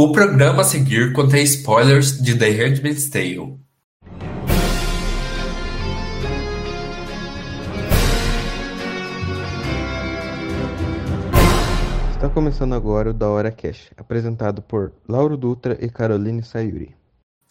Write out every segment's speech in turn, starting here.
O programa a seguir contém spoilers de The Handmaid's Tale. Está começando agora o Da Hora Cash, apresentado por Lauro Dutra e Caroline Sayuri.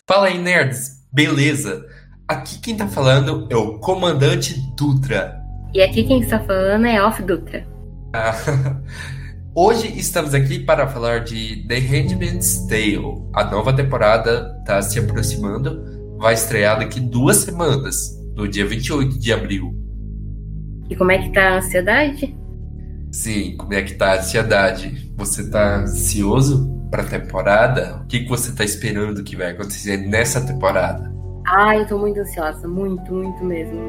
Fala aí, nerds! Beleza? Aqui quem tá falando é o Comandante Dutra. E aqui quem está falando é Off Dutra. Ah, Hoje estamos aqui para falar de The Handmaid's Tale. A nova temporada está se aproximando, vai estrear daqui duas semanas, no dia 28 de abril. E como é que tá a ansiedade? Sim, como é que tá a ansiedade? Você tá ansioso para a temporada? O que, que você tá esperando que vai acontecer nessa temporada? Ah, eu tô muito ansiosa, muito, muito mesmo.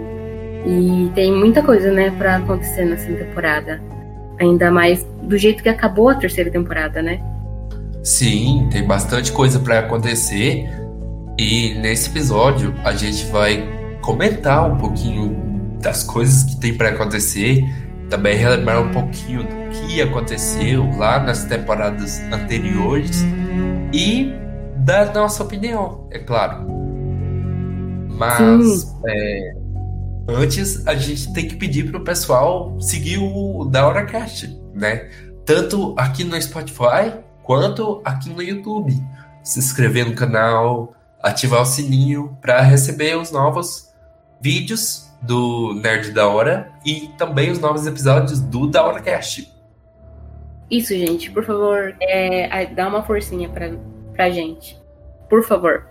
E tem muita coisa, né, para acontecer nessa temporada. Ainda mais do jeito que acabou a terceira temporada, né? Sim, tem bastante coisa para acontecer. E nesse episódio a gente vai comentar um pouquinho das coisas que tem para acontecer, também relembrar um pouquinho do que aconteceu lá nas temporadas anteriores e dar nossa opinião, é claro. Mas é, Antes, a gente tem que pedir pro pessoal seguir o Da Hora Cast, né? Tanto aqui no Spotify quanto aqui no YouTube. Se inscrever no canal, ativar o sininho para receber os novos vídeos do Nerd da Hora e também os novos episódios do Da Hora Cast. Isso, gente, por favor, é, dá uma forcinha pra, pra gente. Por favor.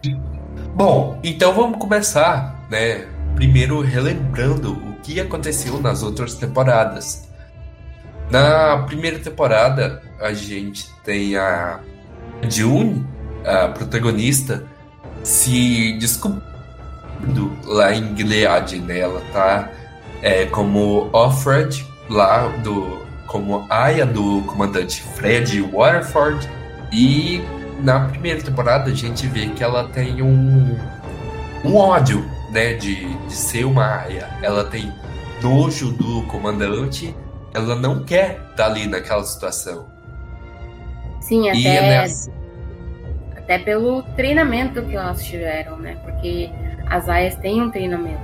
Bom, então vamos começar, né? Primeiro relembrando o que aconteceu nas outras temporadas. Na primeira temporada, a gente tem a June, a protagonista, se descobrindo lá em Gilead, né? Ela tá é, como Offred, lá do como Aya do comandante Fred Waterford. E na primeira temporada a gente vê que ela tem um, um ódio né, de, de ser uma aia. Ela tem nojo do comandante, ela não quer estar ali naquela situação. Sim, até, é nessa... até pelo treinamento que elas tiveram, né? Porque as aias têm um treinamento.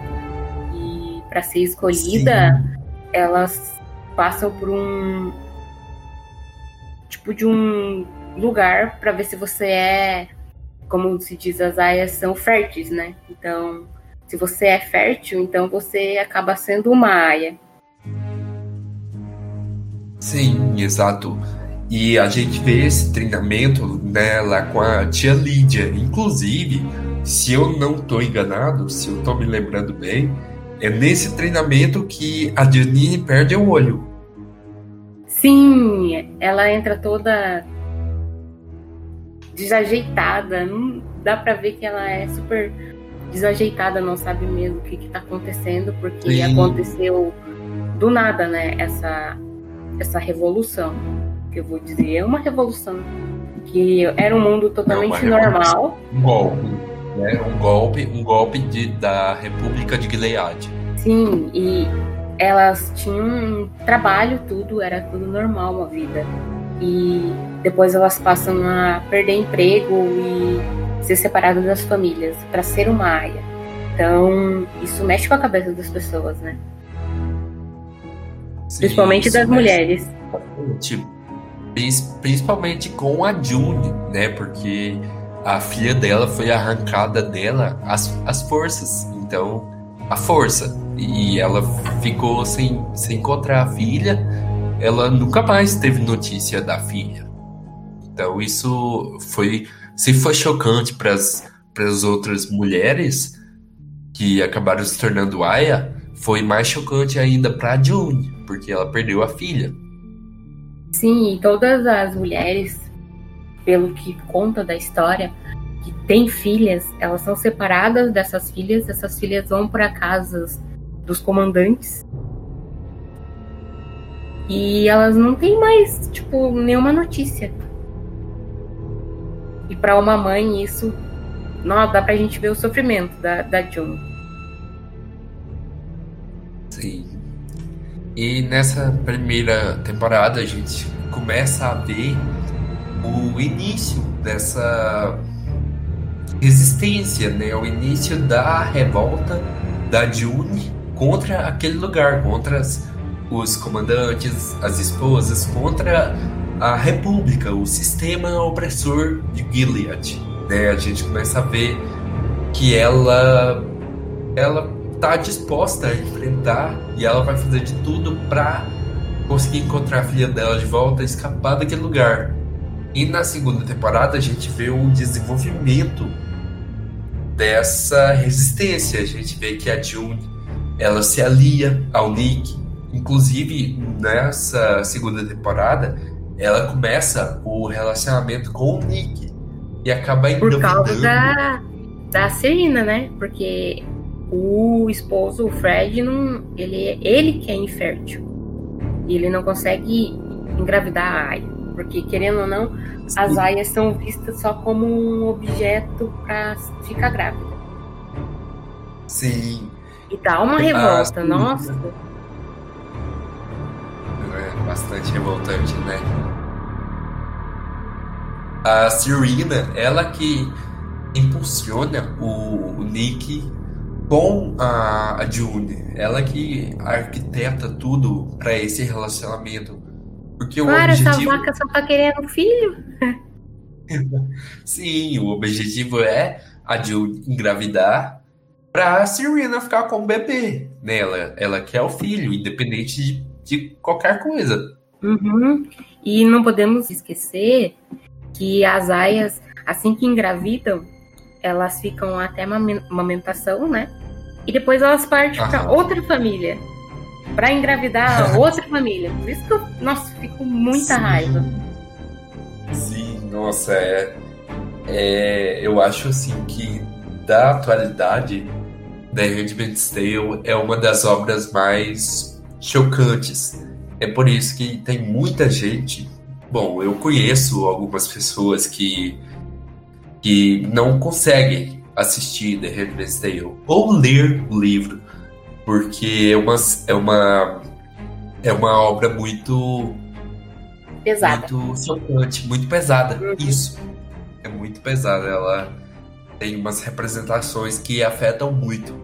E para ser escolhida, Sim. elas passam por um tipo de um lugar para ver se você é, como se diz, as aias são férteis, né? Então, se você é fértil, então você acaba sendo uma aia. Sim, exato. E a gente vê esse treinamento lá com a tia Lídia. Inclusive, se eu não estou enganado, se eu estou me lembrando bem, é nesse treinamento que a Janine perde o olho. Sim, ela entra toda desajeitada. Não dá para ver que ela é super desajeitada, não sabe mesmo o que está acontecendo, porque Sim. aconteceu do nada, né? Essa, essa revolução, que eu vou dizer, é uma revolução que era um mundo totalmente normal. Um golpe, né? Um golpe, um golpe de, da República de Gilead. Sim, e elas tinham um trabalho, tudo, era tudo normal a vida. E depois elas passam a perder emprego e ser separado das famílias para ser uma aia. Então, isso mexe com a cabeça das pessoas, né? Sim, Principalmente das mulheres. Tipo, principalmente com a June, né? Porque a filha dela foi arrancada dela as, as forças. Então, a força. E ela ficou sem, sem encontrar a filha. Ela nunca mais teve notícia da filha. Então, isso foi se foi chocante para as outras mulheres que acabaram se tornando Aya, foi mais chocante ainda para June, porque ela perdeu a filha. Sim, e todas as mulheres, pelo que conta da história, que têm filhas, elas são separadas dessas filhas, essas filhas vão para casas dos comandantes. E elas não têm mais, tipo, nenhuma notícia. E para uma mãe, isso não dá pra gente ver o sofrimento da, da June. Sim. E nessa primeira temporada a gente começa a ver o início dessa resistência, né? O início da revolta da June contra aquele lugar, contra as, os comandantes, as esposas, contra a república, o sistema opressor de Gilead. Né? A gente começa a ver que ela ela tá disposta a enfrentar e ela vai fazer de tudo para conseguir encontrar a filha dela de volta, escapar daquele lugar. E na segunda temporada a gente vê o desenvolvimento dessa resistência. A gente vê que a June ela se alia ao Nick. Inclusive, nessa segunda temporada, ela começa o relacionamento com o Nick. E acaba Por causa da, da Serena, né? Porque o esposo, o Fred, não, ele, ele que é infértil. E ele não consegue engravidar a Aya. Porque, querendo ou não, as aias são vistas só como um objeto para ficar grávida. Sim. E dá uma revolta, ah, nossa. Bastante revoltante, né? A Serena, ela que impulsiona o, o Nick com a, a June. Ela que arquiteta tudo para esse relacionamento. Porque o objetivo... essa vaca só tá querendo filho. Sim, o objetivo é a Jill engravidar pra Serena ficar com o bebê. Né? Ela, ela quer o filho, independente de, de qualquer coisa. Uhum. E não podemos esquecer que as aias, assim que engravidam, elas ficam até uma amamentação, né? E depois elas partem para outra família para engravidar outra família. Por isso que eu, nossa, fico com muita Sim. raiva. Sim, nossa, é, é, eu acho assim que da atualidade, The Handmaid's Tale é uma das obras mais chocantes. É por isso que tem muita gente. Bom, eu conheço algumas pessoas que que não conseguem assistir The Handmaid's Tale ou ler o livro porque é uma, é uma, é uma obra muito. Pesada. Muito chocante, muito pesada. Uhum. Isso. É muito pesada. Ela tem umas representações que afetam muito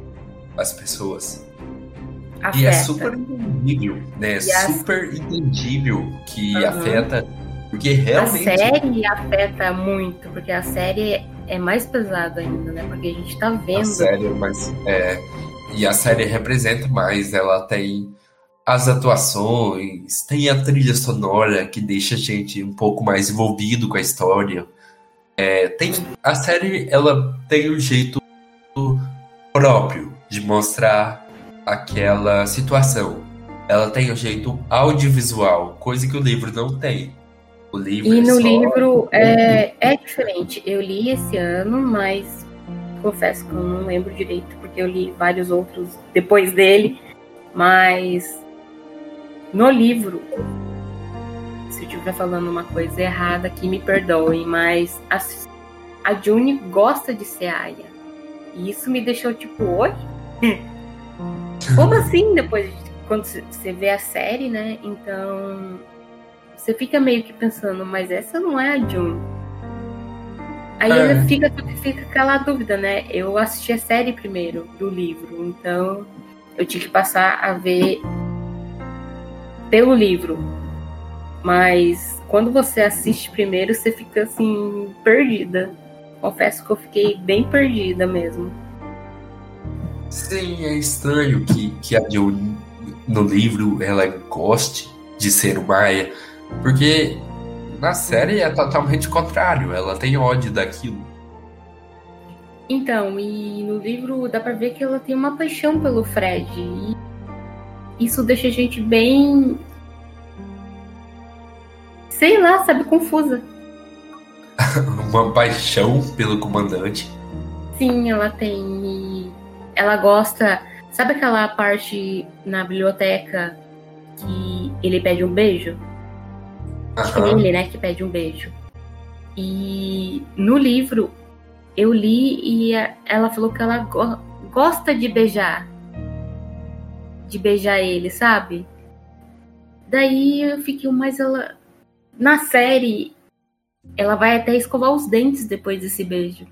as pessoas. Afeta. E é super entendível, né? E super a... entendível que uhum. afeta. Porque realmente. A série afeta muito, porque a série é mais pesada ainda, né? Porque a gente tá vendo. A série, mas. É, e a série representa mais, ela tem as atuações, tem a trilha sonora que deixa a gente um pouco mais envolvido com a história. É, tem a série, ela tem um jeito próprio de mostrar aquela situação. Ela tem um jeito audiovisual, coisa que o livro não tem. O livro e é no livro é, é diferente. Eu li esse ano, mas confesso que eu não lembro direito, porque eu li vários outros depois dele, mas no livro, se eu estiver falando uma coisa errada aqui, me perdoem, mas a, a June gosta de ser Aya. E isso me deixou tipo, oi? Como assim depois, quando você vê a série, né? Então, você fica meio que pensando, mas essa não é a June Aí é. fica, fica aquela dúvida, né? Eu assisti a série primeiro do livro, então eu tive que passar a ver pelo livro. Mas quando você assiste primeiro, você fica assim, perdida. Confesso que eu fiquei bem perdida mesmo. Sim, é estranho que, que a Joe no livro ela goste de ser uma Maia, porque na série é totalmente contrário, ela tem ódio daquilo. Então, e no livro dá pra ver que ela tem uma paixão pelo Fred. E isso deixa a gente bem. Sei lá, sabe, confusa. uma paixão pelo comandante. Sim, ela tem. Ela gosta. Sabe aquela parte na biblioteca que ele pede um beijo? Acho que ele, né, que pede um beijo. E no livro eu li e ela falou que ela go gosta de beijar. De beijar ele, sabe? Daí eu fiquei, mas ela. Na série, ela vai até escovar os dentes depois desse beijo.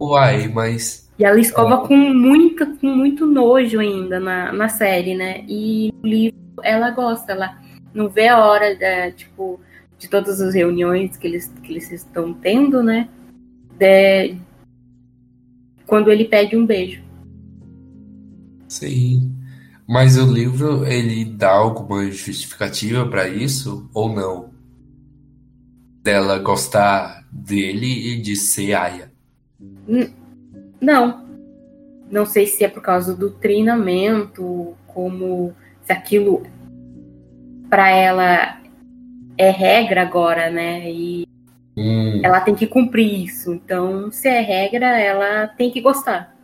Uai, mas. E ela escova é. com, muita, com muito nojo ainda na, na série, né? E no livro ela gosta, ela não vê a hora da, tipo, de todas as reuniões que eles, que eles estão tendo, né? De, quando ele pede um beijo. Sim. Mas o livro, ele dá alguma justificativa para isso ou não? Dela gostar dele e de ser Aya? Não. Não sei se é por causa do treinamento, como se aquilo para ela é regra agora, né? E hum. ela tem que cumprir isso. Então, se é regra, ela tem que gostar.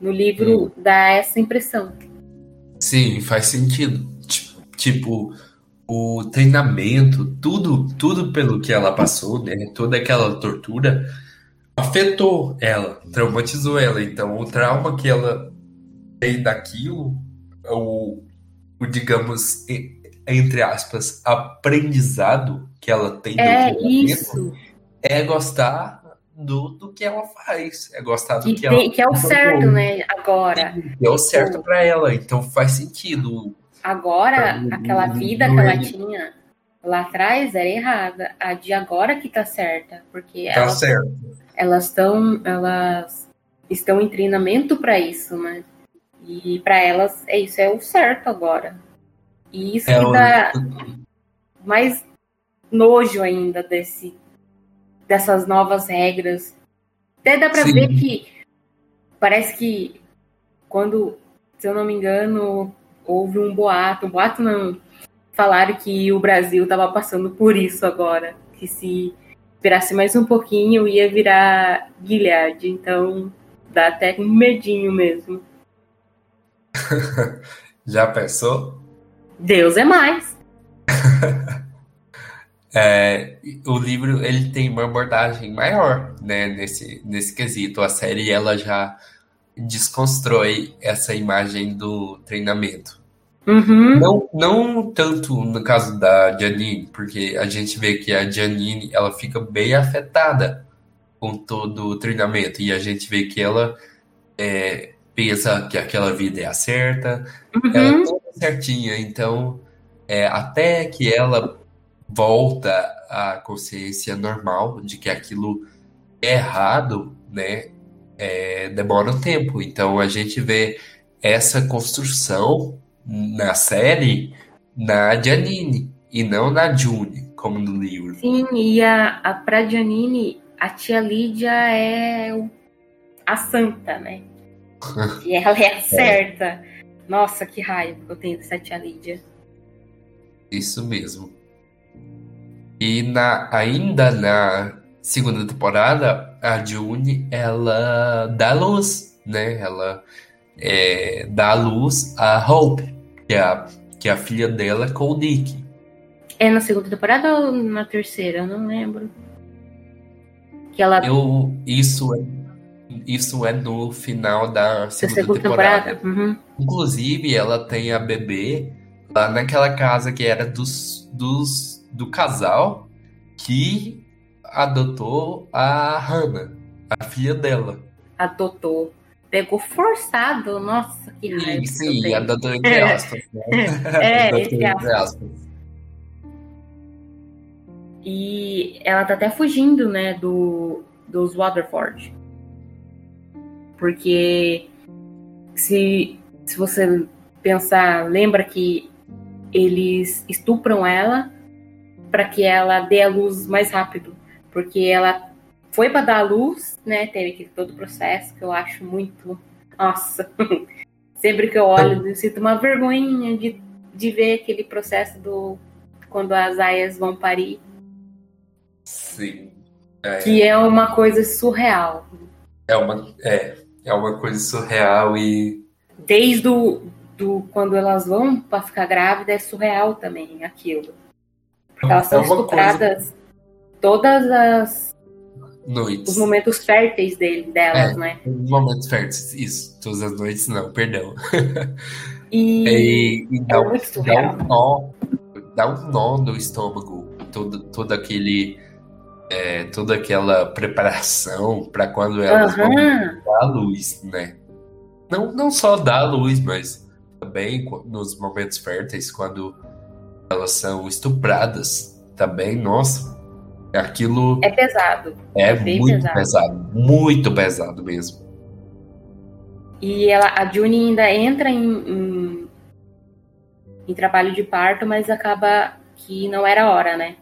No livro hum. dá essa impressão. Sim, faz sentido. Tipo, o treinamento, tudo, tudo pelo que ela passou, né? Toda aquela tortura afetou ela, traumatizou ela. Então, o trauma que ela tem daquilo, o, o digamos, entre aspas, aprendizado que ela tem do é isso. é gostar do, do que ela faz, é gostar do que, que ela Que é o certo, né? Agora. Que é o certo para ela, então faz sentido. Agora, aquela vida que ela tinha lá atrás era errada. A de agora que tá certa, porque tá elas, certo. Elas estão elas estão em treinamento para isso, né? E para elas é isso é o certo agora. E isso é que dá mais nojo ainda desse, dessas novas regras. Até dá para ver que parece que quando, se eu não me engano, houve um boato, um boato não, falaram que o Brasil estava passando por isso agora, que se esperasse mais um pouquinho ia virar Guilherme, então dá até um medinho mesmo. Já pensou? Deus é mais. é, o livro ele tem uma abordagem maior, né, nesse, nesse quesito. A série ela já desconstrói essa imagem do treinamento. Uhum. Não, não tanto no caso da Janine, porque a gente vê que a Janine ela fica bem afetada com todo o treinamento e a gente vê que ela é, pensa que aquela vida é a certa, uhum. ela é toda certinha, então é, até que ela volta à consciência normal de que aquilo é errado, né? É, demora um tempo. Então a gente vê essa construção na série na Janine e não na June, como no livro. Sim, e a, a pra Janine, a tia Lídia é a santa, né? e ela é a certa. É. Nossa, que raiva que eu tenho dessa tia Lídia. Isso mesmo. E na, ainda na segunda temporada, a June, ela dá luz, né? Ela é, dá luz a Hope, que é a, que é a filha dela com o Nick. É na segunda temporada ou na terceira? Eu não lembro. Que ela... Eu, isso é isso é no final da segunda, segunda temporada. temporada. Uhum. Inclusive, ela tem a bebê lá naquela casa que era dos, dos do casal que adotou a Hannah, a filha dela. Adotou. Pegou forçado, nossa, que raiva. Sim, sim adotou entre aspas. Né? É, entre aspas. E ela tá até fugindo, né, do, dos Waterford. Porque se, se você pensar, lembra que eles estupram ela para que ela dê a luz mais rápido, porque ela foi para dar a luz, né? Teve aquele todo o processo que eu acho muito, nossa, sempre que eu olho eu sinto uma vergonha de, de ver aquele processo do quando as aias vão parir. Sim. É, que é uma coisa surreal. É uma, é, é uma coisa surreal e. Desde o, do, quando elas vão para ficar grávida é surreal também aquilo. Porque elas são é estupradas coisa... todas as. Noites. Os momentos férteis dele, delas, é, né? Os momentos férteis, isso. Todas as noites, não, perdão. E, e, e dá, é um, dá, um nó, dá um nó no estômago todo, todo aquele. É, toda aquela preparação para quando elas uhum. vão dar luz, né? Não, não só dar luz, mas também nos momentos férteis, quando elas são estupradas, também, nossa, aquilo. É pesado. É, é muito pesado. pesado. muito pesado mesmo. E ela, a Juni ainda entra em, em, em trabalho de parto, mas acaba que não era hora, né?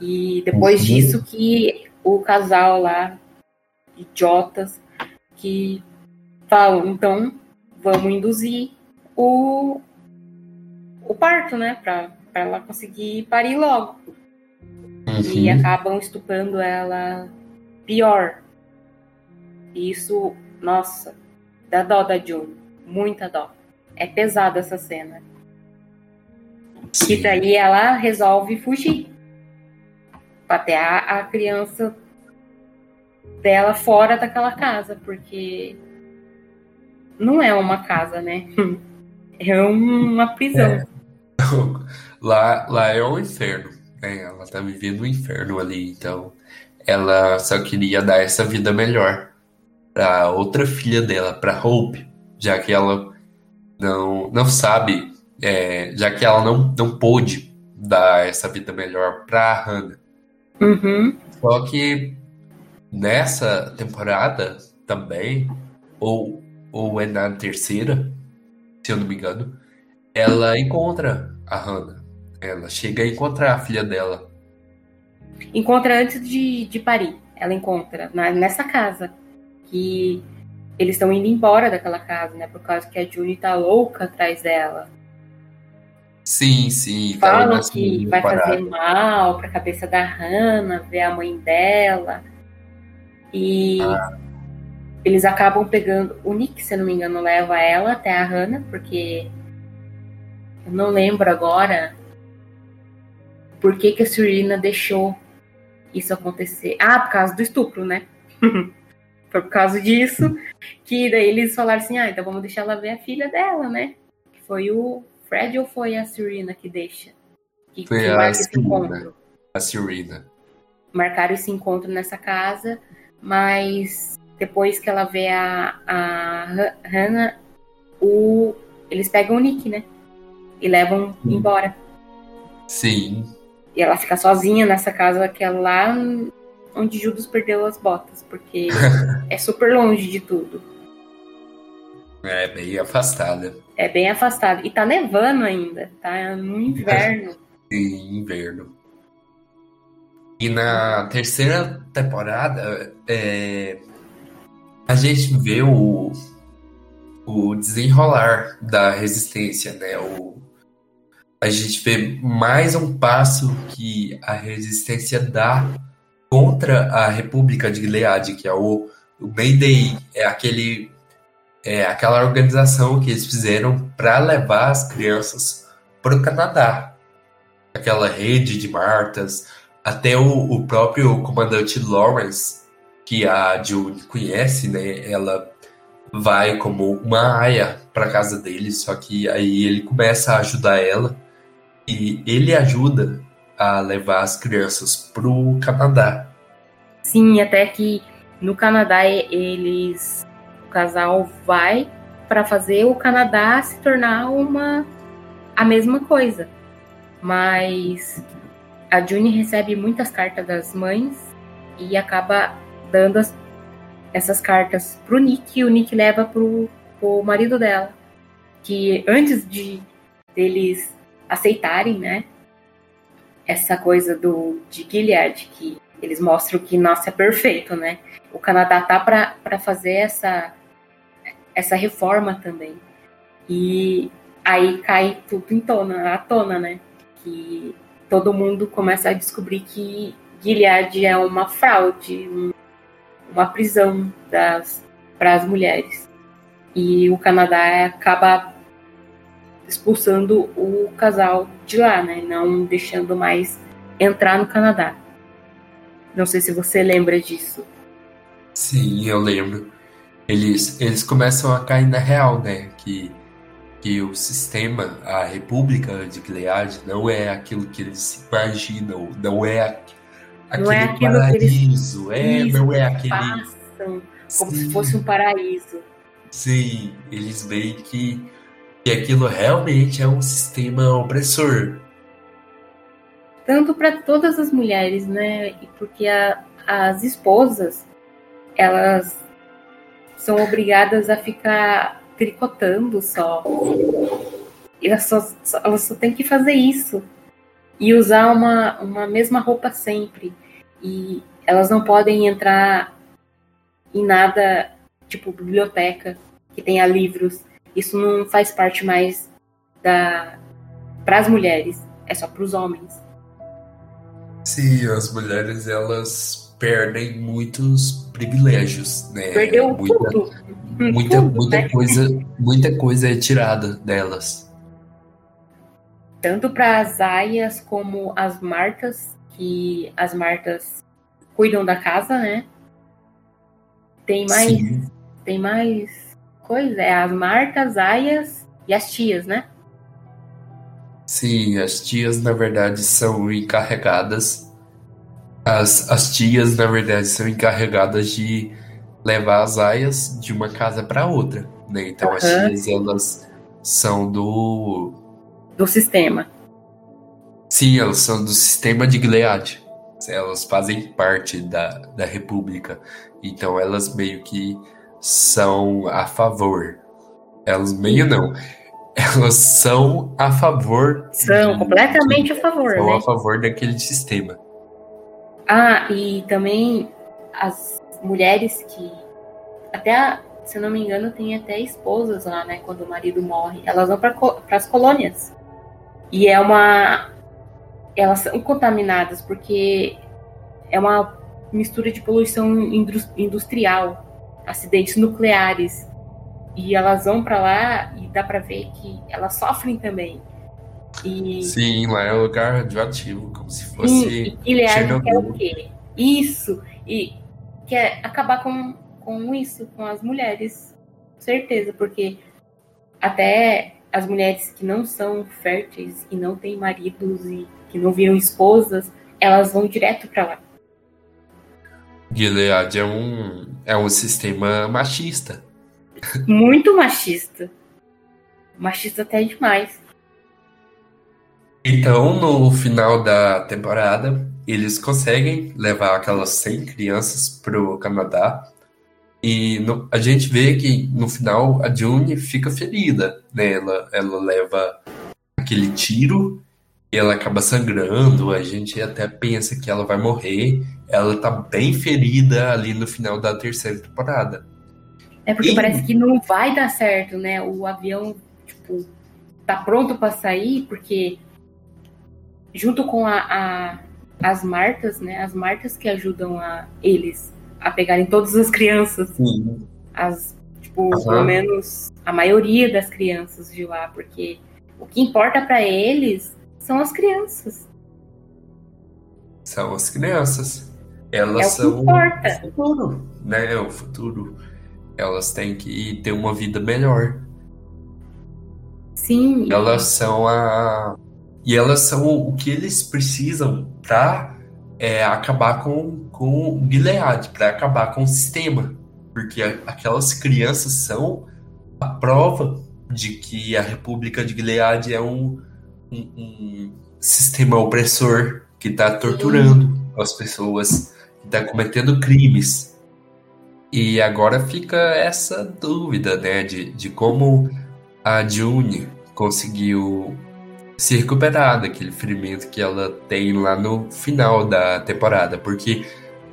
E depois uhum. disso que o casal lá, idiotas, que falam, então vamos induzir o, o parto, né? Pra, pra ela conseguir parir logo. Uhum. E acabam estupando ela pior. E isso, nossa, dá dó da June. Muita dó. É pesada essa cena. Sim. E daí ela resolve fugir. A, a criança dela fora daquela casa, porque não é uma casa, né? É uma prisão. É. Lá, lá é o inferno. Né? Ela tá vivendo o um inferno ali, então ela só queria dar essa vida melhor para outra filha dela, para Hope, já que ela não, não sabe, é, já que ela não, não pôde dar essa vida melhor para Hannah. Uhum. Só que nessa temporada também, ou, ou é na terceira, se eu não me engano, ela encontra a Hannah. Ela chega a encontrar a filha dela. Encontra antes de, de parir. Ela encontra na, nessa casa que eles estão indo embora daquela casa, né? Por causa que a Julie tá louca atrás dela. Sim, sim. Tá Falam que vai parado. fazer mal pra cabeça da Hannah, ver a mãe dela. E ah. eles acabam pegando. O Nick, se eu não me engano, leva ela até a Hannah, porque eu não lembro agora por que, que a Serena deixou isso acontecer. Ah, por causa do estupro, né? Foi por causa disso que daí eles falaram assim, ah, então vamos deixar ela ver a filha dela, né? Foi o Fred ou foi a Serena que deixa? Que, foi que a Serena. A Serena. Marcaram esse encontro nessa casa, mas depois que ela vê a, a Hannah, o, eles pegam o Nick, né? E levam hum. embora. Sim. E ela fica sozinha nessa casa que é lá onde Judas perdeu as botas, porque é super longe de tudo. É bem afastada. É bem afastada. E tá nevando ainda, tá no inverno. Sim, inverno. E na terceira temporada, é, a gente vê o, o desenrolar da resistência, né? O, a gente vê mais um passo que a resistência dá contra a República de Gilead, que é o, o Mayday, é aquele é aquela organização que eles fizeram para levar as crianças para o Canadá. Aquela rede de Martas, até o, o próprio comandante Lawrence, que a June conhece, né? Ela vai como uma aia para casa dele, só que aí ele começa a ajudar ela e ele ajuda a levar as crianças pro Canadá. Sim, até que no Canadá eles o casal vai para fazer o Canadá se tornar uma a mesma coisa. Mas a June recebe muitas cartas das mães e acaba dando as, essas cartas pro Nick e o Nick leva pro, pro marido dela. Que antes de deles aceitarem, né? Essa coisa do de Gilead, que eles mostram que, nossa, é perfeito, né? O Canadá tá para fazer essa, essa reforma também. E aí cai tudo em tona, à tona, né? Que todo mundo começa a descobrir que Gilead é uma fraude, um, uma prisão para as mulheres. E o Canadá acaba expulsando o casal de lá, né? Não deixando mais entrar no Canadá. Não sei se você lembra disso. Sim, eu lembro. Eles, eles começam a cair na real, né? Que, que o sistema, a República de Gilead, não é aquilo que eles imaginam, não é aquele não é paraíso, é, eles, é, não é aquele. Passam como Sim. se fosse um paraíso. Sim, eles veem que, que aquilo realmente é um sistema opressor. Tanto para todas as mulheres, né? Porque a, as esposas, elas são obrigadas a ficar tricotando só. Elas só, elas só têm que fazer isso. E usar uma, uma mesma roupa sempre. E elas não podem entrar em nada, tipo biblioteca, que tenha livros. Isso não faz parte mais da para as mulheres, é só para os homens. Sim, as mulheres elas perdem muitos privilégios, né? Perdeu muita, tudo. Muita, tudo, muita né? coisa, muita coisa é tirada delas. Tanto para as aias como as martas, que as martas cuidam da casa, né? Tem mais, Sim. tem mais coisa, é as martas, aias e as tias, né? Sim, as tias na verdade são encarregadas. As, as tias na verdade são encarregadas de levar as aias de uma casa para outra, né? Então uhum. as tias elas são do do sistema. Sim, elas são do sistema de Gilead. Elas fazem parte da, da República. Então elas meio que são a favor. Elas meio não. Elas são a favor. São de, completamente de, a favor. São né? a favor daquele sistema. Ah, e também as mulheres que. Até, se eu não me engano, tem até esposas lá, né? Quando o marido morre. Elas vão para as colônias. E é uma. Elas são contaminadas porque é uma mistura de poluição industrial, acidentes nucleares. E elas vão para lá e dá para ver que elas sofrem também. E... Sim, lá é um lugar radioativo, como se fosse. E quer o quê? Isso! E quer acabar com, com isso, com as mulheres. Certeza, porque até as mulheres que não são férteis e não têm maridos e que não viram esposas, elas vão direto para lá. Gilead é um, é um sistema machista. Muito machista. Machista até demais. Então, no final da temporada, eles conseguem levar aquelas 100 crianças pro Canadá. E no, a gente vê que no final a June fica ferida, né? Ela, ela leva aquele tiro e ela acaba sangrando. A gente até pensa que ela vai morrer ela tá bem ferida ali no final da terceira temporada. É porque e... parece que não vai dar certo, né? O avião, tipo, tá pronto para sair, porque junto com a, a, as martas, né? As martas que ajudam a eles a pegarem todas as crianças. Sim. As, tipo, uhum. pelo menos a maioria das crianças de lá, porque o que importa para eles são as crianças. São as crianças. Elas é são importa. o futuro, né? É o futuro. Elas têm que ter uma vida melhor. Sim. Elas são a e elas são o que eles precisam para é, acabar com, com o Gilead, para acabar com o sistema. Porque aquelas crianças são a prova de que a República de Gilead é um, um, um sistema opressor que está torturando Sim. as pessoas está cometendo crimes. E agora fica essa dúvida, né, de, de como a June conseguiu se recuperar daquele ferimento que ela tem lá no final da temporada, porque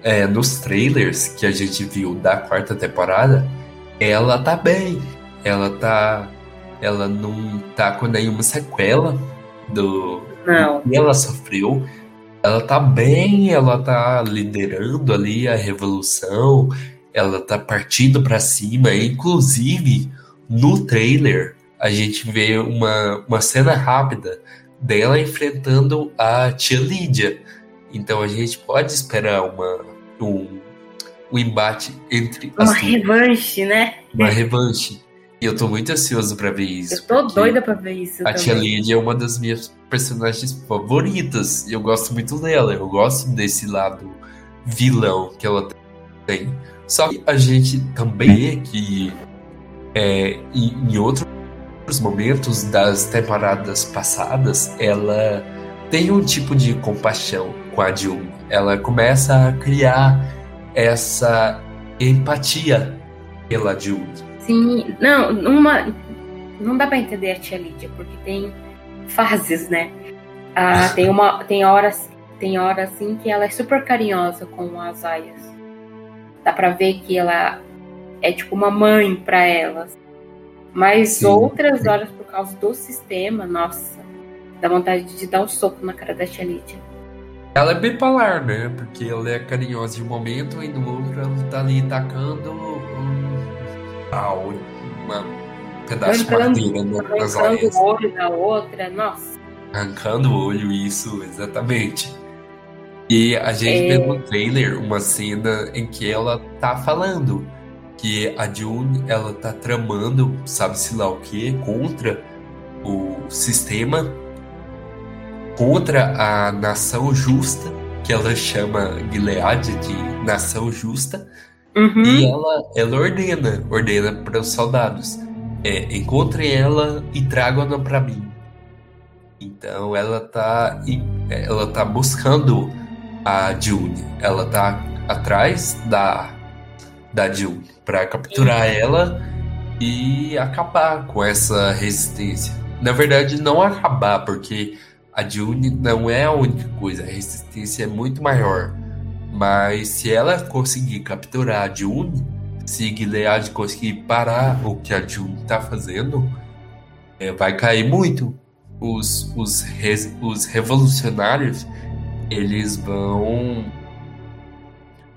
é, nos trailers que a gente viu da quarta temporada, ela tá bem, ela tá, ela não tá com nenhuma sequela do, do que ela sofreu ela tá bem, ela tá liderando ali a revolução, ela tá partindo para cima, inclusive no trailer a gente vê uma, uma cena rápida dela enfrentando a tia Lídia. Então a gente pode esperar uma, um, um embate entre uma revanche, né? Uma revanche. E eu tô muito ansioso pra ver isso. Eu tô doida pra ver isso. A Tia Lily é uma das minhas personagens favoritas. E eu gosto muito dela. Eu gosto desse lado vilão que ela tem. Só que a gente também vê que é, em, em outros momentos das temporadas passadas, ela tem um tipo de compaixão com a June. Ela começa a criar essa empatia pela June. Sim, não, uma, não dá para entender a tia Lídia, porque tem fases, né? Ah, tem uma, tem horas, tem horas assim que ela é super carinhosa com as aias. Dá para ver que ela é tipo uma mãe para elas. Mas Sim. outras horas por causa do sistema, nossa, dá vontade de dar um soco na cara da tia Lídia. Ela é bipolar, né? Porque ela é carinhosa em um momento e no outro ela tá ali tacando um, uma pedaço arrancando, de madeira nas Arrancando o olho da outra, nossa. Arrancando o olho, isso, exatamente. E a gente é... vê no trailer uma cena em que ela tá falando que a June, ela tá tramando, sabe-se lá o que, contra o sistema contra a nação justa, que ela chama Gilead de nação justa, uhum. e ela, ela ordena, ordena para os soldados, é, encontrem ela e tragam-na para mim. Então ela tá, ela tá buscando a June, ela tá atrás da, da June para capturar uhum. ela e acabar com essa resistência. Na verdade, não acabar, porque a June não é a única coisa, a resistência é muito maior. Mas se ela conseguir capturar a June, se Gilead conseguir parar o que a June está fazendo, é, vai cair muito. Os, os, os revolucionários eles vão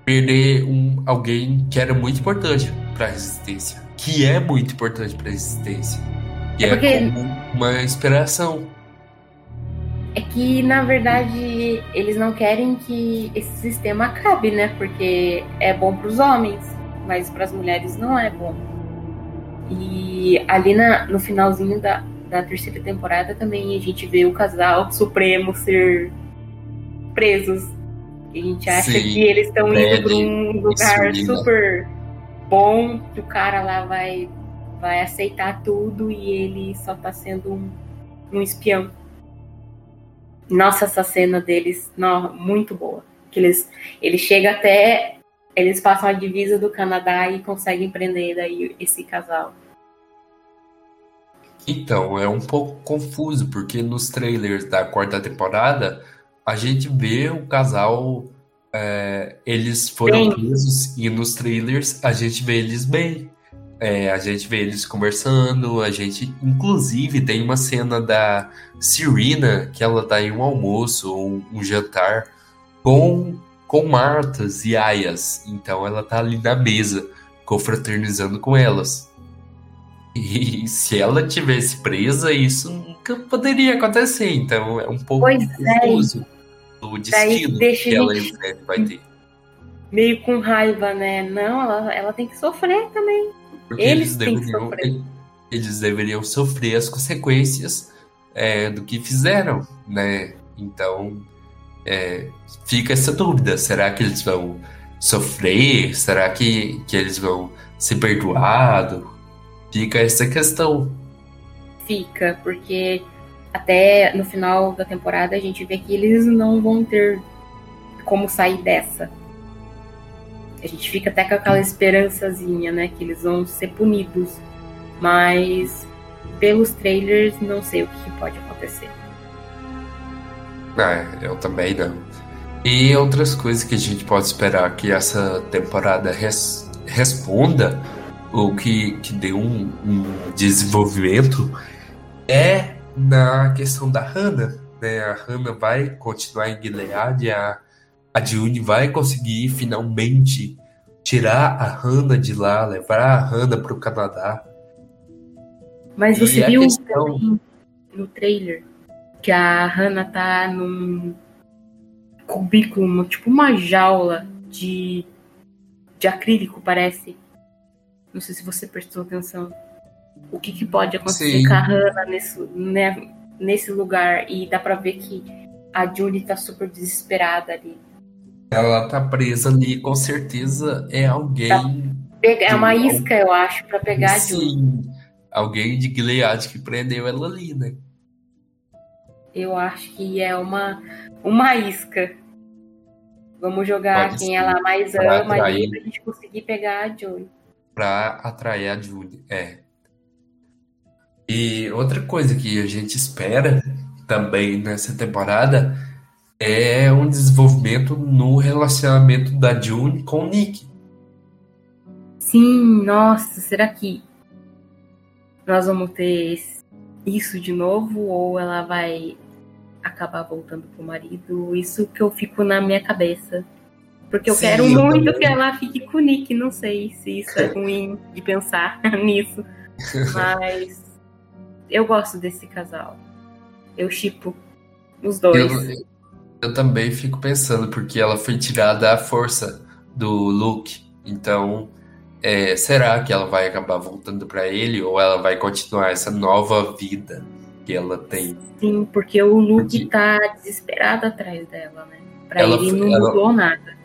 perder um, alguém que era muito importante para a resistência, que é muito importante para a resistência, e é, porque... é como uma inspiração é que, na verdade, eles não querem que esse sistema acabe, né? Porque é bom para os homens, mas para as mulheres não é bom. E ali na, no finalzinho da, da terceira temporada também a gente vê o casal supremo ser presos. E a gente acha Sim, que eles estão indo para um lugar super bom, que o cara lá vai, vai aceitar tudo e ele só está sendo um, um espião. Nossa, essa cena deles, não, muito boa. Que eles, ele chega até. Eles passam a divisa do Canadá e conseguem prender daí esse casal. Então, é um pouco confuso, porque nos trailers da quarta temporada a gente vê o casal. É, eles foram bem. presos e nos trailers a gente vê eles bem. É, a gente vê eles conversando, a gente, inclusive, tem uma cena da Serena que ela tá em um almoço ou um, jantar com, com Martas e Aias. Então ela tá ali na mesa, confraternizando com elas. E se ela tivesse presa, isso nunca poderia acontecer. Então é um pouco pois é. confuso é. o destino que ela vai ter. Meio com raiva, né? Não, ela, ela tem que sofrer também. Porque eles, eles deveriam, eles deveriam sofrer as consequências é, do que fizeram, né? Então é, fica essa dúvida: será que eles vão sofrer? Será que, que eles vão ser perdoados? Fica essa questão. Fica, porque até no final da temporada a gente vê que eles não vão ter como sair dessa. A gente fica até com aquela esperançazinha, né? Que eles vão ser punidos. Mas pelos trailers não sei o que pode acontecer. É, eu também não. E outras coisas que a gente pode esperar que essa temporada res, responda, ou que, que dê um, um, desenvolvimento, é na questão da Hannah. Né? A Hannah vai continuar em Gilead, a a June vai conseguir finalmente tirar a Hannah de lá, levar a Hannah para o Canadá. Mas você viu questão... no trailer que a Hannah tá num cubículo, tipo uma jaula de, de acrílico, parece. Não sei se você prestou atenção. o que, que pode acontecer Sim. com a Hannah nesse, né, nesse lugar. E dá pra ver que a Julie tá super desesperada ali. Ela tá presa ali, com certeza é alguém. Tá é uma isca, eu acho, para pegar Sim, a Julie. Alguém de Gilead que prendeu ela ali, né? Eu acho que é uma, uma isca. Vamos jogar Pode quem ela mais ama atrair... ali pra gente conseguir pegar a Julie. Pra atrair a Julie, é. E outra coisa que a gente espera também nessa temporada é um desenvolvimento no relacionamento da June com o Nick. Sim, nossa, será que nós vamos ter isso de novo ou ela vai acabar voltando pro marido? Isso que eu fico na minha cabeça. Porque eu Sim, quero eu muito também. que ela fique com o Nick, não sei se isso é ruim de pensar nisso. Mas eu gosto desse casal. Eu chipo os dois. Eu, eu também fico pensando, porque ela foi tirada à força do Luke. Então, é, será que ela vai acabar voltando para ele ou ela vai continuar essa nova vida que ela tem? Sim, porque o Luke porque... tá desesperado atrás dela, né? Pra ela, ele não ela, mudou nada.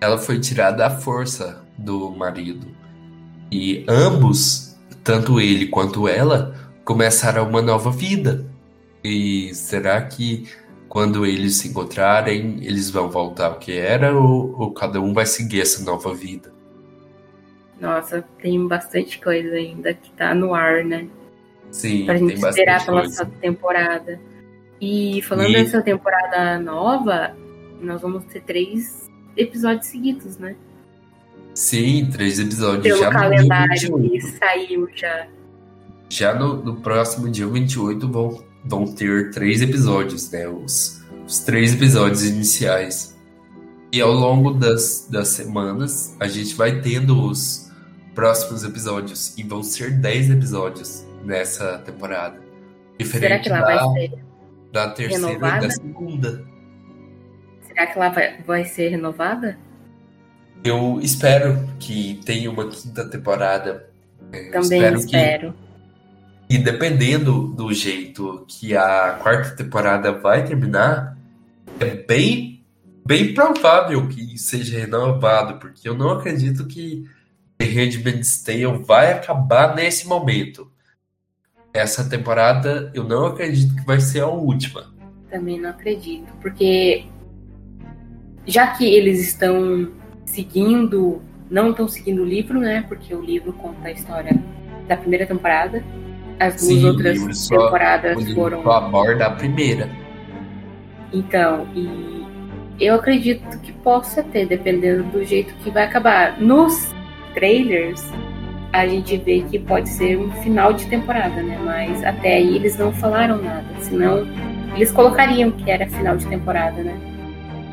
Ela foi tirada à força do marido. E ambos, tanto ele quanto ela, começaram uma nova vida. E será que quando eles se encontrarem, eles vão voltar ao que era ou, ou cada um vai seguir essa nova vida? Nossa, tem bastante coisa ainda que tá no ar, né? Sim, pra gente esperar pela nossa temporada. E falando e... dessa temporada nova, nós vamos ter três episódios seguidos, né? Sim, três episódios Pelo já calendário que saiu já. Já no, no, próximo dia 28 vão, vão ter três episódios, né? Os, os três episódios iniciais. E ao longo das, das semanas, a gente vai tendo os próximos episódios. E vão ser dez episódios nessa temporada. Diferente Será que ela da, vai ser da terceira renovada? e da segunda. Será que ela vai, vai ser renovada? Eu espero que tenha uma quinta temporada. Também espero. espero. Que e dependendo do jeito que a quarta temporada vai terminar, é bem, bem provável que seja renovado, porque eu não acredito que The Handmaid's Tale vai acabar nesse momento. Essa temporada eu não acredito que vai ser a última. Também não acredito, porque já que eles estão seguindo, não estão seguindo o livro, né? Porque o livro conta a história da primeira temporada as duas Sim, outras temporadas só, foram. Só aborda a primeira. Então, e eu acredito que possa ter, dependendo do jeito que vai acabar. Nos trailers, a gente vê que pode ser um final de temporada, né? Mas até aí eles não falaram nada. Senão, eles colocariam que era final de temporada, né?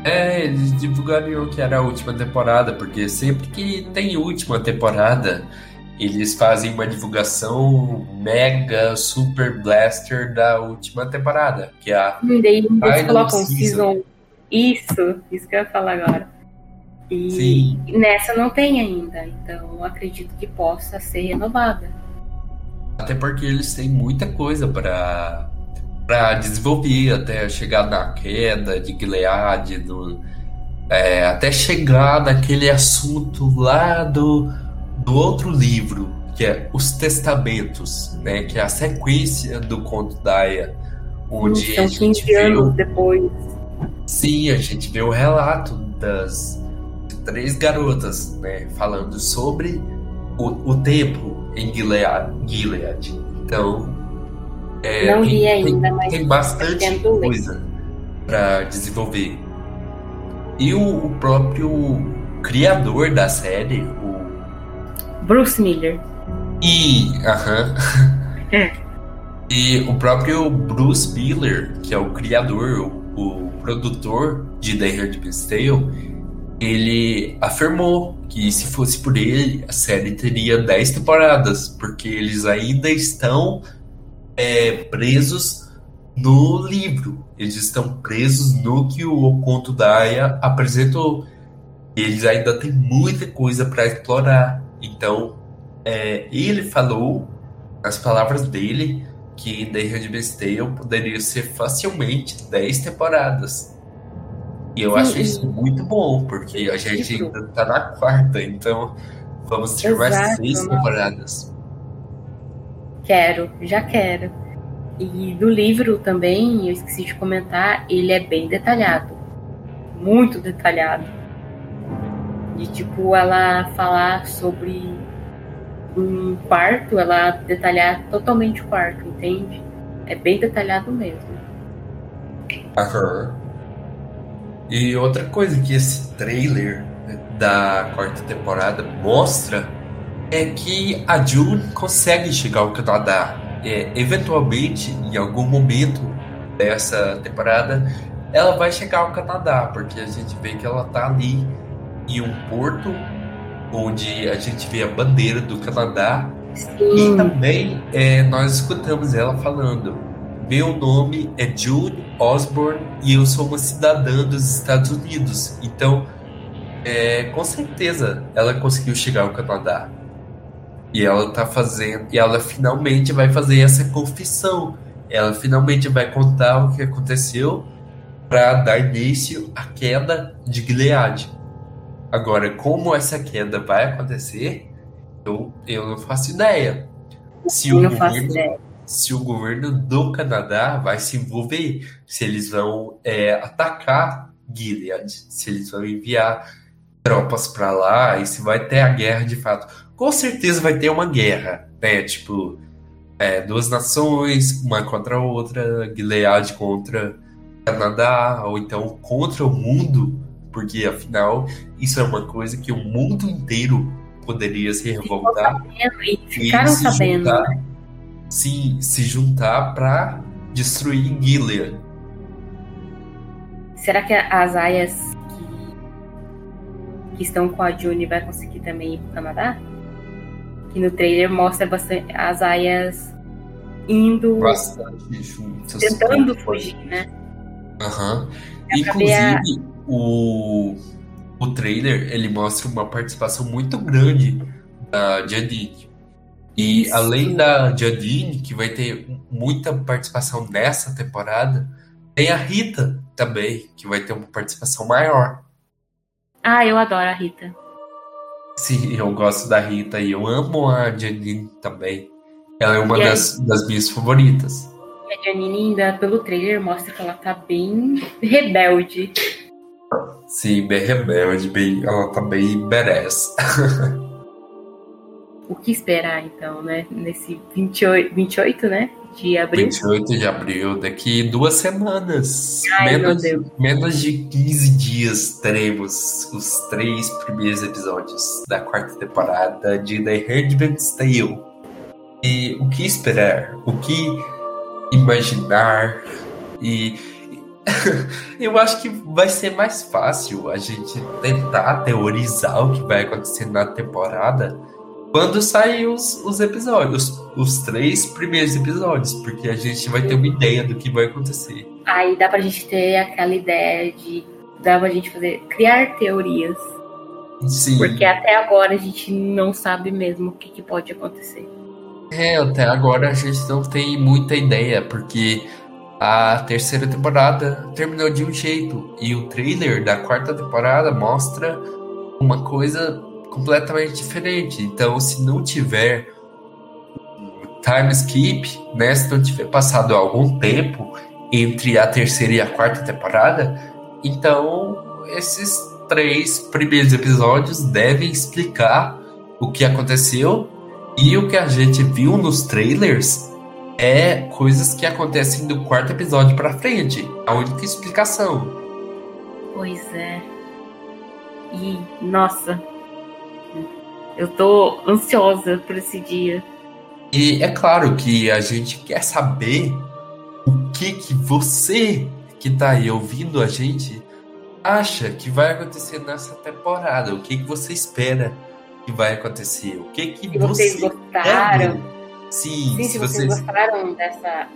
É, eles divulgariam que era a última temporada, porque sempre que tem última temporada, eles fazem uma divulgação mega super blaster da última temporada, que é a. E daí eles colocam season. Isso, isso que eu ia falar agora. E Sim. nessa não tem ainda, então acredito que possa ser renovada. Até porque eles têm muita coisa para para desenvolver até chegar na queda de Gilead, do, é, até chegar naquele assunto lá do do outro livro, que é Os Testamentos, né, que é a sequência do conto da Aya, onde São 15 anos depois. Sim, a gente vê o relato das três garotas, né, falando sobre o, o tempo em Gilead. Gilead. Então, é, não li ainda, tem, mas tem bastante coisa para desenvolver. E o, o próprio criador da série, Bruce Miller. E. Aham. É. E o próprio Bruce Miller, que é o criador, o, o produtor de The Handmaid's Tale, ele afirmou que se fosse por ele, a série teria 10 temporadas, porque eles ainda estão é, presos no livro. Eles estão presos no que o conto da Aya apresentou. Eles ainda têm muita coisa para explorar. Então, é, ele falou nas palavras dele, que The Handmaid's Tale poderia ser facilmente 10 temporadas. E eu Sim, acho isso muito bom, porque a gente ainda tá na quarta, então vamos ter Exato, mais seis temporadas. Quero, já quero. E do livro também, eu esqueci de comentar, ele é bem detalhado. Muito detalhado. De tipo, ela falar sobre um quarto, ela detalhar totalmente o quarto, entende? É bem detalhado mesmo. Aham. E outra coisa que esse trailer da quarta temporada mostra é que a June consegue chegar ao Canadá. É, eventualmente, em algum momento dessa temporada, ela vai chegar ao Canadá, porque a gente vê que ela tá ali em um porto onde a gente vê a bandeira do Canadá Sim. e também é, nós escutamos ela falando: meu nome é June Osborne e eu sou uma cidadã dos Estados Unidos. Então, é, com certeza, ela conseguiu chegar ao Canadá. E ela tá fazendo, e ela finalmente vai fazer essa confissão. Ela finalmente vai contar o que aconteceu para dar início à queda de Gilead. Agora, como essa queda vai acontecer, eu, eu não faço ideia. Se eu o, governo, ideia. se o governo do Canadá vai se envolver, se eles vão é, atacar Gilead, se eles vão enviar tropas para lá e se vai ter a guerra de fato. Com certeza vai ter uma guerra, né? Tipo, é, duas nações, uma contra a outra, Gilead contra Canadá, ou então contra o mundo porque afinal isso é uma coisa que o mundo inteiro poderia se revoltar e ficaram se sabendo, juntar, né? se, se juntar para destruir Gilead. Será que as aias que, que estão com a June vai conseguir também ir pro Canadá? Que no trailer mostra bastante as aias indo bastante juntas, tentando fugir, né? Aham. Uhum. Inclusive, o, o trailer ele mostra uma participação muito grande da Jadine. E além da Jadine, que vai ter muita participação nessa temporada, tem a Rita também, que vai ter uma participação maior. Ah, eu adoro a Rita. Sim, eu gosto da Rita e eu amo a Janine também. Ela é uma das, das minhas favoritas. A Janine ainda, pelo trailer, mostra que ela tá bem rebelde. Sim, bem rebelde, bem, ela tá bem badass. o que esperar, então, né? Nesse 28, 28 né? De abril. 28 de abril, daqui duas semanas. Ai, menos, menos de 15 dias teremos os três primeiros episódios da quarta temporada de The Handmaid's Tale. E o que esperar? O que imaginar? E eu acho que vai ser mais fácil a gente tentar teorizar o que vai acontecer na temporada quando sair os, os episódios, os, os três primeiros episódios, porque a gente vai ter uma ideia do que vai acontecer. Aí dá pra gente ter aquela ideia de. dá pra gente fazer. criar teorias. Sim. Porque até agora a gente não sabe mesmo o que, que pode acontecer. É, até agora a gente não tem muita ideia, porque a terceira temporada terminou de um jeito e o trailer da quarta temporada mostra uma coisa completamente diferente. Então, se não tiver time skip, né, se não tiver passado algum tempo entre a terceira e a quarta temporada, então esses três primeiros episódios devem explicar o que aconteceu e o que a gente viu nos trailers é coisas que acontecem do quarto episódio para frente. A única explicação. Pois é. E, nossa, eu tô ansiosa por esse dia. E é claro que a gente quer saber o que que você que tá aí ouvindo a gente acha que vai acontecer nessa temporada. O que que você espera que vai acontecer? O que que vocês você gostaram? Sim, Sim se, se vocês... vocês gostaram dessa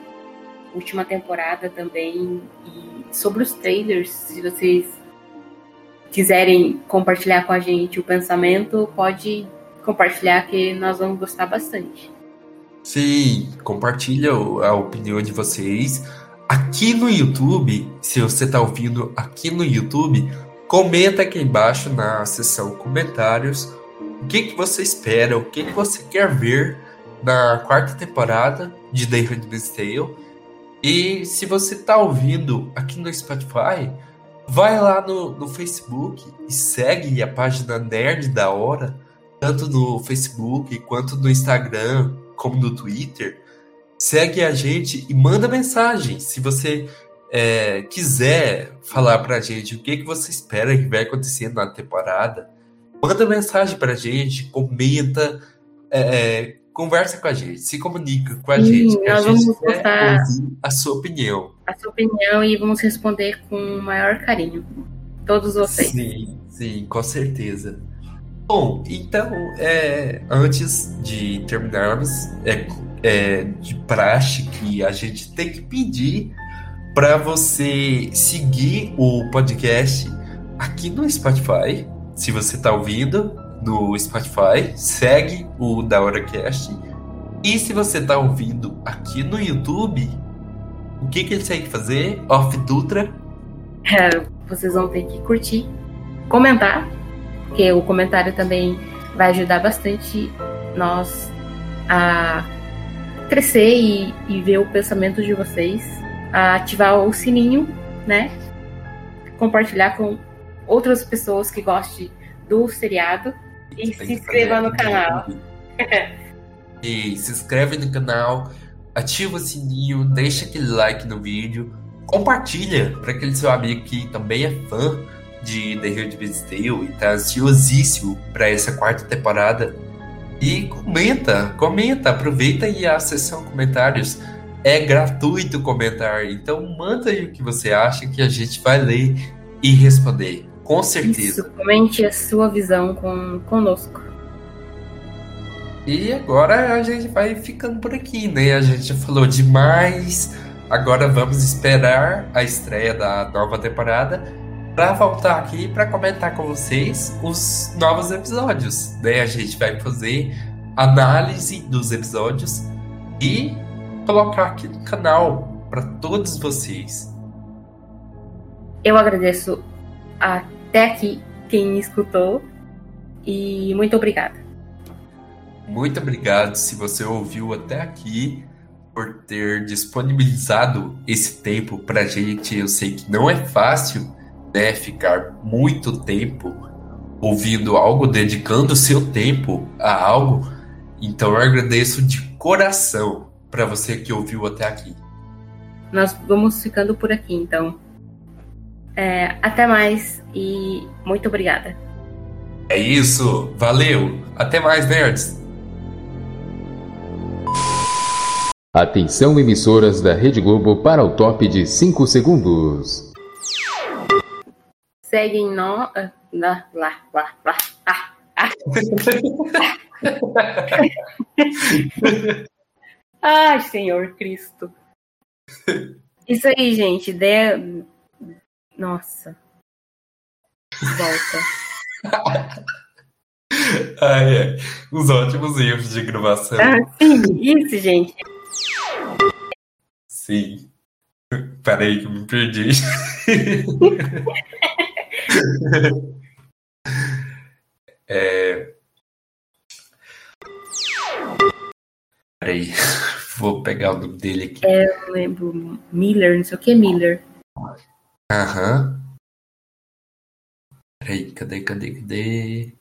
última temporada também e sobre os trailers, se vocês quiserem compartilhar com a gente o pensamento, pode compartilhar que nós vamos gostar bastante. Sim, compartilha a opinião de vocês. Aqui no YouTube, se você está ouvindo aqui no YouTube, comenta aqui embaixo na seção comentários o que, que você espera, o que, que você quer ver na quarta temporada de The Handmaid's Tale. E se você está ouvindo aqui no Spotify, vai lá no, no Facebook e segue a página Nerd da Hora, tanto no Facebook quanto no Instagram, como no Twitter segue a gente e manda mensagem. Se você é, quiser falar pra gente o que, que você espera que vai acontecer na temporada, manda mensagem pra gente, comenta, é, é conversa com a gente, se comunica com a Sim, gente. Nós a vamos botar a sua opinião. A sua opinião e vamos responder com o maior carinho. Todos vocês. Sim, sim, com certeza. Bom, então, é, antes de terminarmos, é, é, de praxe que a gente tem que pedir para você seguir o podcast aqui no Spotify. Se você está ouvindo no Spotify, segue o Da Hora Cast. E se você está ouvindo aqui no YouTube, o que, que eles têm que fazer? Off Dutra. É, vocês vão ter que curtir, comentar, porque o comentário também vai ajudar bastante nós a crescer e, e ver o pensamento de vocês, ativar o sininho, né? Compartilhar com outras pessoas que gostem do seriado e se inscreva no canal. e se inscreve no canal, ativa o sininho, deixa aquele like no vídeo, compartilha para aquele seu amigo que também é fã de The Handmaid's Tale e tá ansiosíssimo para essa quarta temporada e comenta, comenta, aproveita aí a sessão comentários. É gratuito comentar, então manda aí o que você acha que a gente vai ler e responder, com certeza. Isso, comente a sua visão com, conosco. E agora a gente vai ficando por aqui, né? A gente já falou demais. Agora vamos esperar a estreia da nova temporada para voltar aqui para comentar com vocês os novos episódios. Né? A gente vai fazer análise dos episódios e colocar aqui no canal para todos vocês. Eu agradeço até aqui quem me escutou e muito obrigada. Muito obrigado se você ouviu até aqui por ter disponibilizado esse tempo para gente. Eu sei que não é fácil né, ficar muito tempo ouvindo algo, dedicando seu tempo a algo. Então eu agradeço de coração para você que ouviu até aqui. Nós vamos ficando por aqui, então. É, até mais e muito obrigada. É isso, valeu. Até mais, nerds. Atenção, emissoras da Rede Globo, para o top de 5 segundos seguem nós. Lá, lá, lá, lá. Ah, ah. Ai, Senhor Cristo. Isso aí, gente. De... Nossa. Volta. Ai, é. Os ótimos erros de gravação. Ah, sim, isso, gente. Sim. Peraí que eu me perdi. é... Peraí, vou pegar o nome dele aqui. É, eu lembro. Miller, não sei o que, Miller. Aham. Peraí, cadê, cadê, cadê?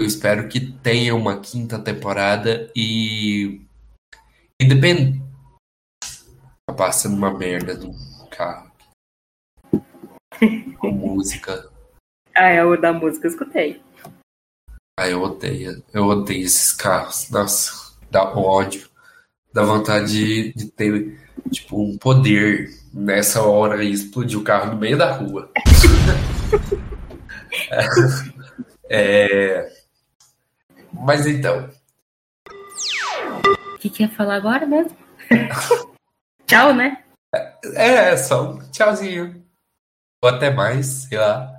Eu espero que tenha uma quinta temporada e. Independente. Tá passando uma merda no carro com música. Ah, é o da música, eu escutei. Ah, eu odeio. Eu odeio esses carros. Nossa, dá ódio. Dá vontade de, de ter, tipo, um poder nessa hora e explodir o carro no meio da rua. é... Mas então. O que, que ia falar agora mesmo? Tchau, né? É, é, só um tchauzinho. Ou até mais, sei lá.